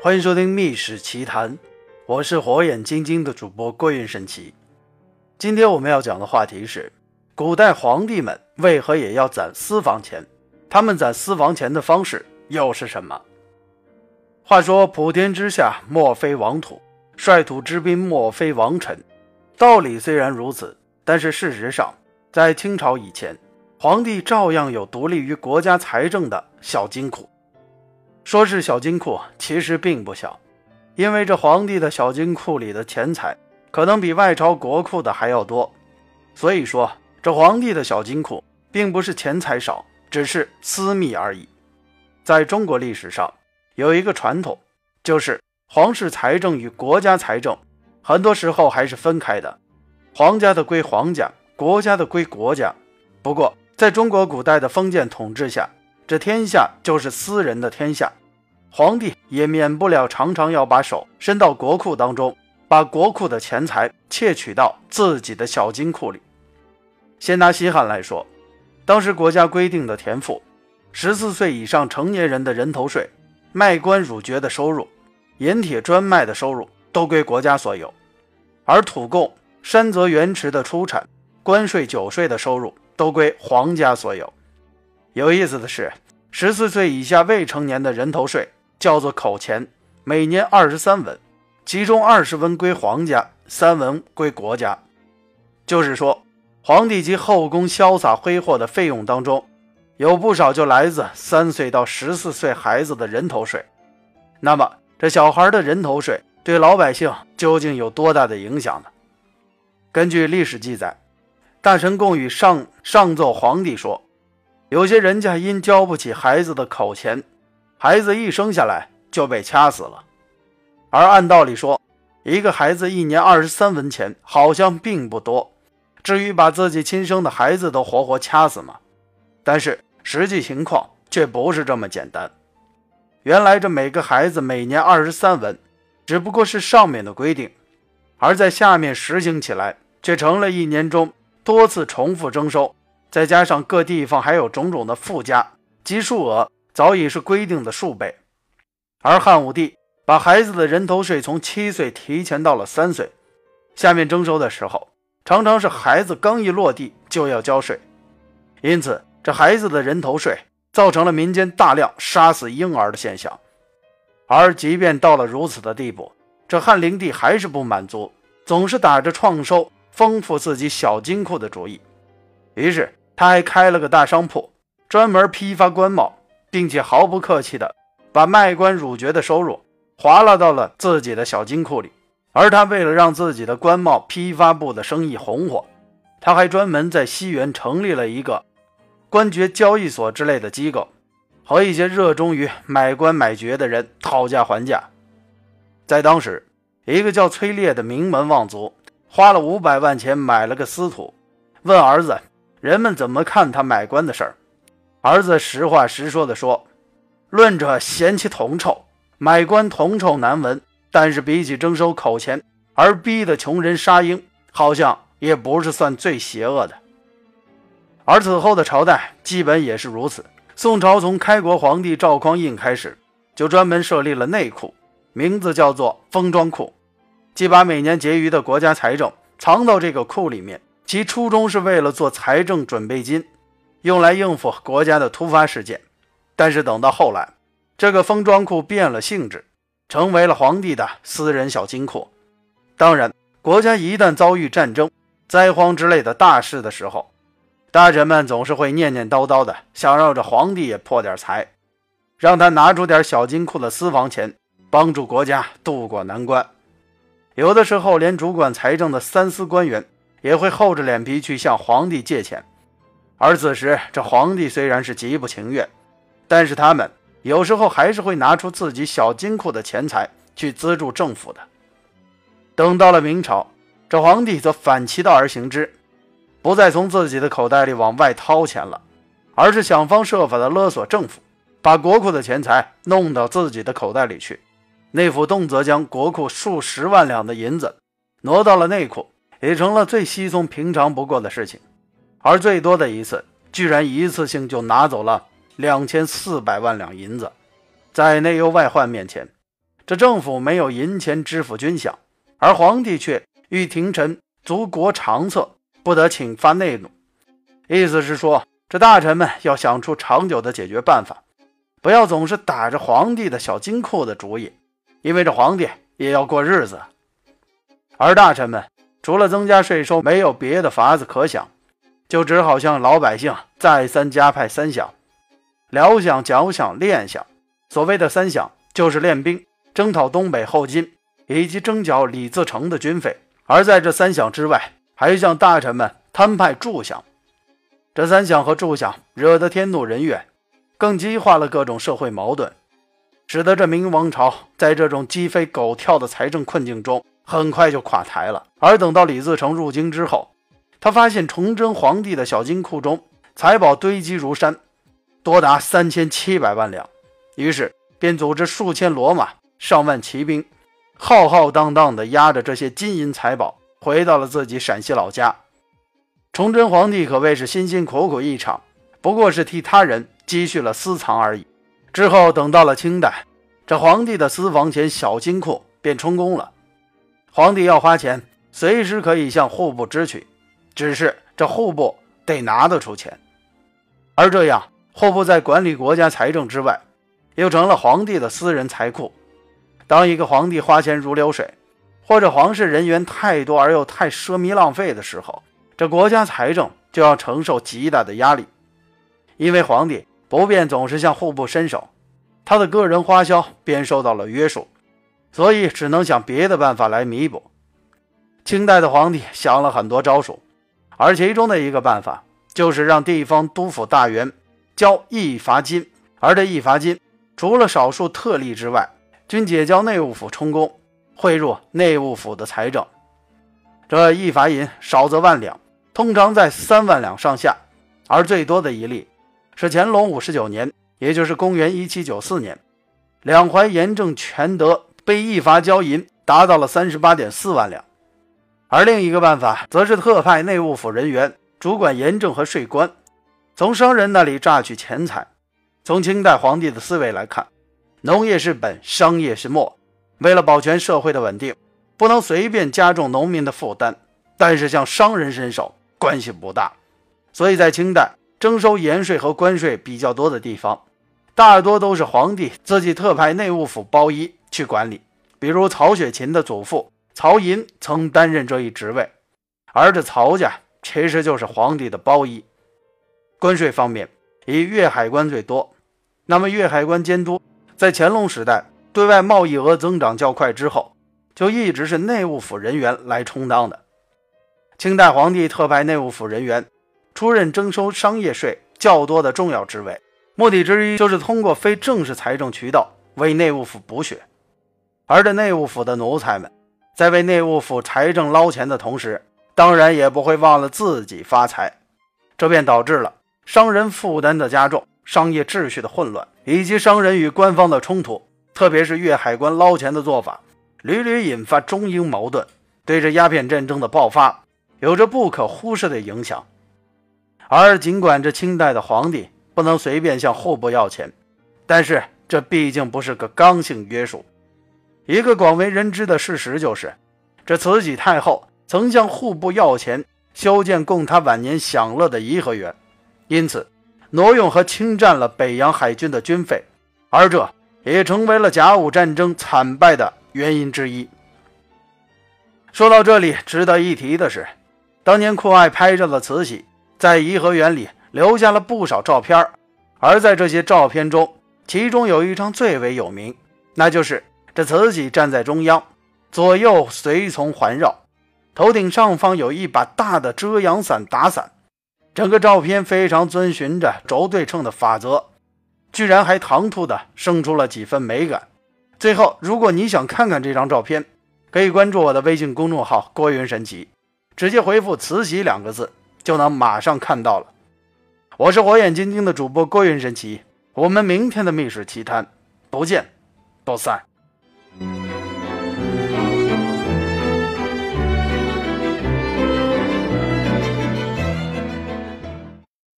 欢迎收听《秘史奇谈》，我是火眼金睛的主播郭云神奇。今天我们要讲的话题是：古代皇帝们为何也要攒私房钱？他们攒私房钱的方式又是什么？话说普天之下莫非王土，率土之滨莫非王臣。道理虽然如此，但是事实上，在清朝以前，皇帝照样有独立于国家财政的小金库。说是小金库，其实并不小，因为这皇帝的小金库里的钱财可能比外朝国库的还要多。所以说，这皇帝的小金库并不是钱财少，只是私密而已。在中国历史上，有一个传统，就是皇室财政与国家财政很多时候还是分开的，皇家的归皇家，国家的归国家。不过，在中国古代的封建统治下，这天下就是私人的天下，皇帝也免不了常常要把手伸到国库当中，把国库的钱财窃取到自己的小金库里。先拿西汉来说，当时国家规定的田赋，十四岁以上成年人的人头税、卖官汝爵的收入、盐铁专卖的收入都归国家所有，而土贡、山泽原池的出产、关税、酒税的收入都归皇家所有。有意思的是，十四岁以下未成年的人头税叫做口钱，每年二十三文，其中二十文归皇家，三文归国家。就是说，皇帝及后宫潇洒挥霍的费用当中，有不少就来自三岁到十四岁孩子的人头税。那么，这小孩的人头税对老百姓究竟有多大的影响呢？根据历史记载，大臣贡与上上奏皇帝说。有些人家因交不起孩子的口钱，孩子一生下来就被掐死了。而按道理说，一个孩子一年二十三文钱好像并不多，至于把自己亲生的孩子都活活掐死吗？但是实际情况却不是这么简单。原来这每个孩子每年二十三文，只不过是上面的规定，而在下面实行起来，却成了一年中多次重复征收。再加上各地方还有种种的附加，其数额早已是规定的数倍。而汉武帝把孩子的人头税从七岁提前到了三岁，下面征收的时候，常常是孩子刚一落地就要交税，因此这孩子的人头税造成了民间大量杀死婴儿的现象。而即便到了如此的地步，这汉灵帝还是不满足，总是打着创收、丰富自己小金库的主意，于是。他还开了个大商铺，专门批发官帽，并且毫不客气地把卖官汝爵的收入划拉到了自己的小金库里。而他为了让自己的官帽批发部的生意红火，他还专门在西园成立了一个官爵交易所之类的机构，和一些热衷于买官买爵的人讨价还价。在当时，一个叫崔烈的名门望族花了五百万钱买了个司徒，问儿子。人们怎么看他买官的事儿？儿子实话实说的说：“论着嫌弃铜臭，买官铜臭难闻；但是比起征收口钱而逼得穷人杀婴，好像也不是算最邪恶的。”而此后的朝代基本也是如此。宋朝从开国皇帝赵匡胤开始，就专门设立了内库，名字叫做封装库，即把每年结余的国家财政藏到这个库里面。其初衷是为了做财政准备金，用来应付国家的突发事件。但是等到后来，这个封装库变了性质，成为了皇帝的私人小金库。当然，国家一旦遭遇战争、灾荒之类的大事的时候，大臣们总是会念念叨叨的，想让这皇帝也破点财，让他拿出点小金库的私房钱，帮助国家渡过难关。有的时候，连主管财政的三司官员。也会厚着脸皮去向皇帝借钱，而此时这皇帝虽然是极不情愿，但是他们有时候还是会拿出自己小金库的钱财去资助政府的。等到了明朝，这皇帝则反其道而行之，不再从自己的口袋里往外掏钱了，而是想方设法的勒索政府，把国库的钱财弄到自己的口袋里去。内府动辄将国库数十万两的银子挪到了内库。也成了最稀松平常不过的事情，而最多的一次，居然一次性就拿走了两千四百万两银子。在内忧外患面前，这政府没有银钱支付军饷，而皇帝却欲廷臣足国长策，不得请发内怒。意思是说，这大臣们要想出长久的解决办法，不要总是打着皇帝的小金库的主意，因为这皇帝也要过日子。而大臣们除了增加税收，没有别的法子可想，就只好向老百姓再三加派三饷：辽饷、缴饷、练饷。所谓的三饷，就是练兵。征讨东北后金，以及征剿李自成的军费，而在这三饷之外，还向大臣们摊派助饷。这三饷和助饷惹得天怒人怨，更激化了各种社会矛盾，使得这明王朝在这种鸡飞狗跳的财政困境中，很快就垮台了。而等到李自成入京之后，他发现崇祯皇帝的小金库中财宝堆积如山，多达三千七百万两，于是便组织数千骡马。上万骑兵，浩浩荡荡地押着这些金银财宝，回到了自己陕西老家。崇祯皇帝可谓是辛辛苦苦一场，不过是替他人积蓄了私藏而已。之后等到了清代，这皇帝的私房钱小金库便充公了。皇帝要花钱，随时可以向户部支取，只是这户部得拿得出钱。而这样，户部在管理国家财政之外，又成了皇帝的私人财库。当一个皇帝花钱如流水，或者皇室人员太多而又太奢靡浪费的时候，这国家财政就要承受极大的压力。因为皇帝不便总是向户部伸手，他的个人花销便受到了约束，所以只能想别的办法来弥补。清代的皇帝想了很多招数，而其中的一个办法就是让地方督府大员交役罚金，而这役罚金除了少数特例之外，均解交内务府充公，汇入内务府的财政。这一罚银少则万两，通常在三万两上下，而最多的一例是乾隆五十九年，也就是公元一七九四年，两淮盐政全德被一罚交银达到了三十八点四万两。而另一个办法，则是特派内务府人员主管盐政和税官，从商人那里榨取钱财。从清代皇帝的思维来看。农业是本，商业是末。为了保全社会的稳定，不能随便加重农民的负担。但是向商人伸手，关系不大。所以在清代征收盐税和关税比较多的地方，大多都是皇帝自己特派内务府包衣去管理。比如曹雪芹的祖父曹寅曾担任这一职位，而这曹家其实就是皇帝的包衣。关税方面，以粤海关最多。那么粤海关监督。在乾隆时代，对外贸易额增长较快之后，就一直是内务府人员来充当的。清代皇帝特派内务府人员出任征收商业税较多的重要职位，目的之一就是通过非正式财政渠道为内务府补血。而这内务府的奴才们，在为内务府财政捞钱的同时，当然也不会忘了自己发财，这便导致了商人负担的加重。商业秩序的混乱，以及商人与官方的冲突，特别是粤海关捞钱的做法，屡屡引发中英矛盾，对着鸦片战争的爆发有着不可忽视的影响。而尽管这清代的皇帝不能随便向户部要钱，但是这毕竟不是个刚性约束。一个广为人知的事实就是，这慈禧太后曾向户部要钱修建供她晚年享乐的颐和园，因此。挪用和侵占了北洋海军的军费，而这也成为了甲午战争惨败的原因之一。说到这里，值得一提的是，当年酷爱拍照的慈禧在颐和园里留下了不少照片，而在这些照片中，其中有一张最为有名，那就是这慈禧站在中央，左右随从环绕，头顶上方有一把大的遮阳伞打伞。整个照片非常遵循着轴对称的法则，居然还唐突的生出了几分美感。最后，如果你想看看这张照片，可以关注我的微信公众号“郭云神奇”，直接回复“慈禧”两个字，就能马上看到了。我是火眼金睛的主播郭云神奇，我们明天的密室奇谈不见不散。